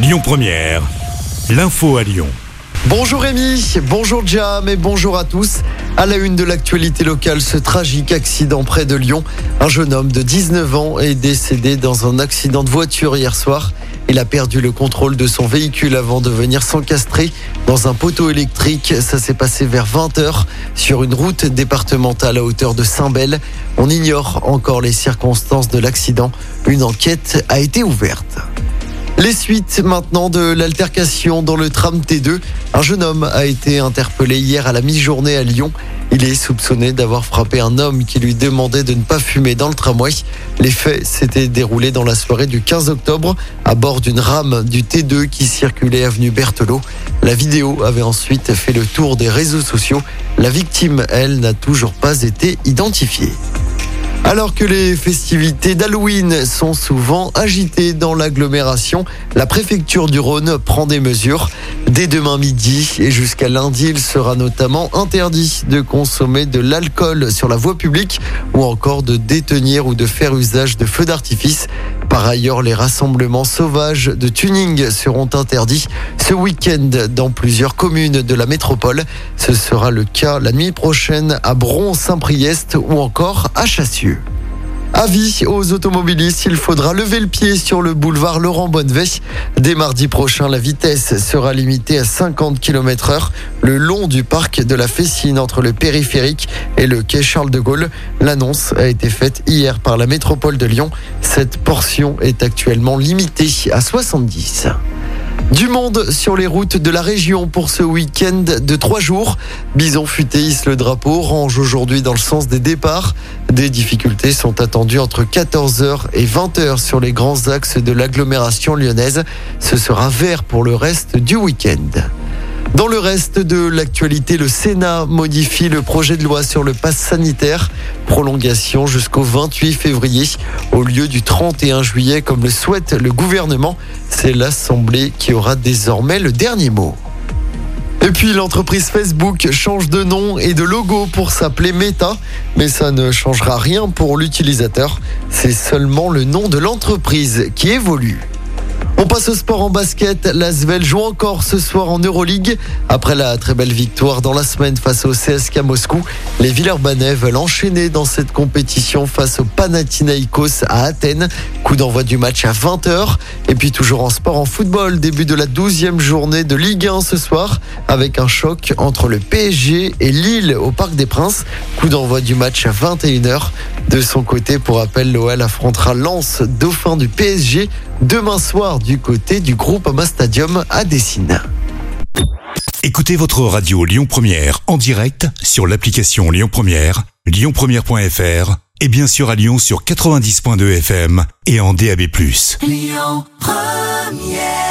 Lyon Première, l'info à Lyon. Bonjour Rémi, bonjour Jam et bonjour à tous. À la une de l'actualité locale, ce tragique accident près de Lyon. Un jeune homme de 19 ans est décédé dans un accident de voiture hier soir. Il a perdu le contrôle de son véhicule avant de venir s'encastrer dans un poteau électrique. Ça s'est passé vers 20h sur une route départementale à hauteur de Saint-Bel. On ignore encore les circonstances de l'accident. Une enquête a été ouverte. Les suites maintenant de l'altercation dans le tram T2. Un jeune homme a été interpellé hier à la mi-journée à Lyon. Il est soupçonné d'avoir frappé un homme qui lui demandait de ne pas fumer dans le tramway. Les faits s'étaient déroulés dans la soirée du 15 octobre à bord d'une rame du T2 qui circulait avenue Berthelot. La vidéo avait ensuite fait le tour des réseaux sociaux. La victime, elle, n'a toujours pas été identifiée. Alors que les festivités d'Halloween sont souvent agitées dans l'agglomération, la préfecture du Rhône prend des mesures. Dès demain midi et jusqu'à lundi, il sera notamment interdit de consommer de l'alcool sur la voie publique ou encore de détenir ou de faire usage de feux d'artifice. Par ailleurs, les rassemblements sauvages de tuning seront interdits ce week-end dans plusieurs communes de la métropole. Ce sera le cas la nuit prochaine à Bron-Saint-Priest ou encore à Chassieux. Avis aux automobilistes, il faudra lever le pied sur le boulevard Laurent Bonnevet. Dès mardi prochain, la vitesse sera limitée à 50 km heure le long du parc de la Fessine entre le périphérique et le quai Charles de Gaulle. L'annonce a été faite hier par la métropole de Lyon. Cette portion est actuellement limitée à 70. Du monde sur les routes de la région pour ce week-end de trois jours. Bison futé le drapeau, range aujourd'hui dans le sens des départs. Des difficultés sont attendues entre 14h et 20h sur les grands axes de l'agglomération lyonnaise. Ce sera vert pour le reste du week-end. Dans le reste de l'actualité, le Sénat modifie le projet de loi sur le pass sanitaire. Prolongation jusqu'au 28 février au lieu du 31 juillet comme le souhaite le gouvernement. C'est l'Assemblée qui aura désormais le dernier mot. Et puis l'entreprise Facebook change de nom et de logo pour s'appeler Meta, mais ça ne changera rien pour l'utilisateur. C'est seulement le nom de l'entreprise qui évolue. On passe au sport en basket. L'Asvel joue encore ce soir en Euroleague. Après la très belle victoire dans la semaine face au CSK Moscou, les Villeurbanais veulent enchaîner dans cette compétition face au Panathinaikos à Athènes. Coup d'envoi du match à 20h. Et puis toujours en sport en football, début de la 12e journée de Ligue 1 ce soir avec un choc entre le PSG et Lille au Parc des Princes. Coup d'envoi du match à 21h. De son côté, pour rappel, l'OL affrontera Lens, dauphin du PSG, demain soir du côté du groupe Ama Stadium à Dessine. Écoutez votre radio Lyon Première en direct sur l'application Lyon Première, lyonpremière.fr et bien sûr à Lyon sur 90.2 FM et en DAB+. Lyon Première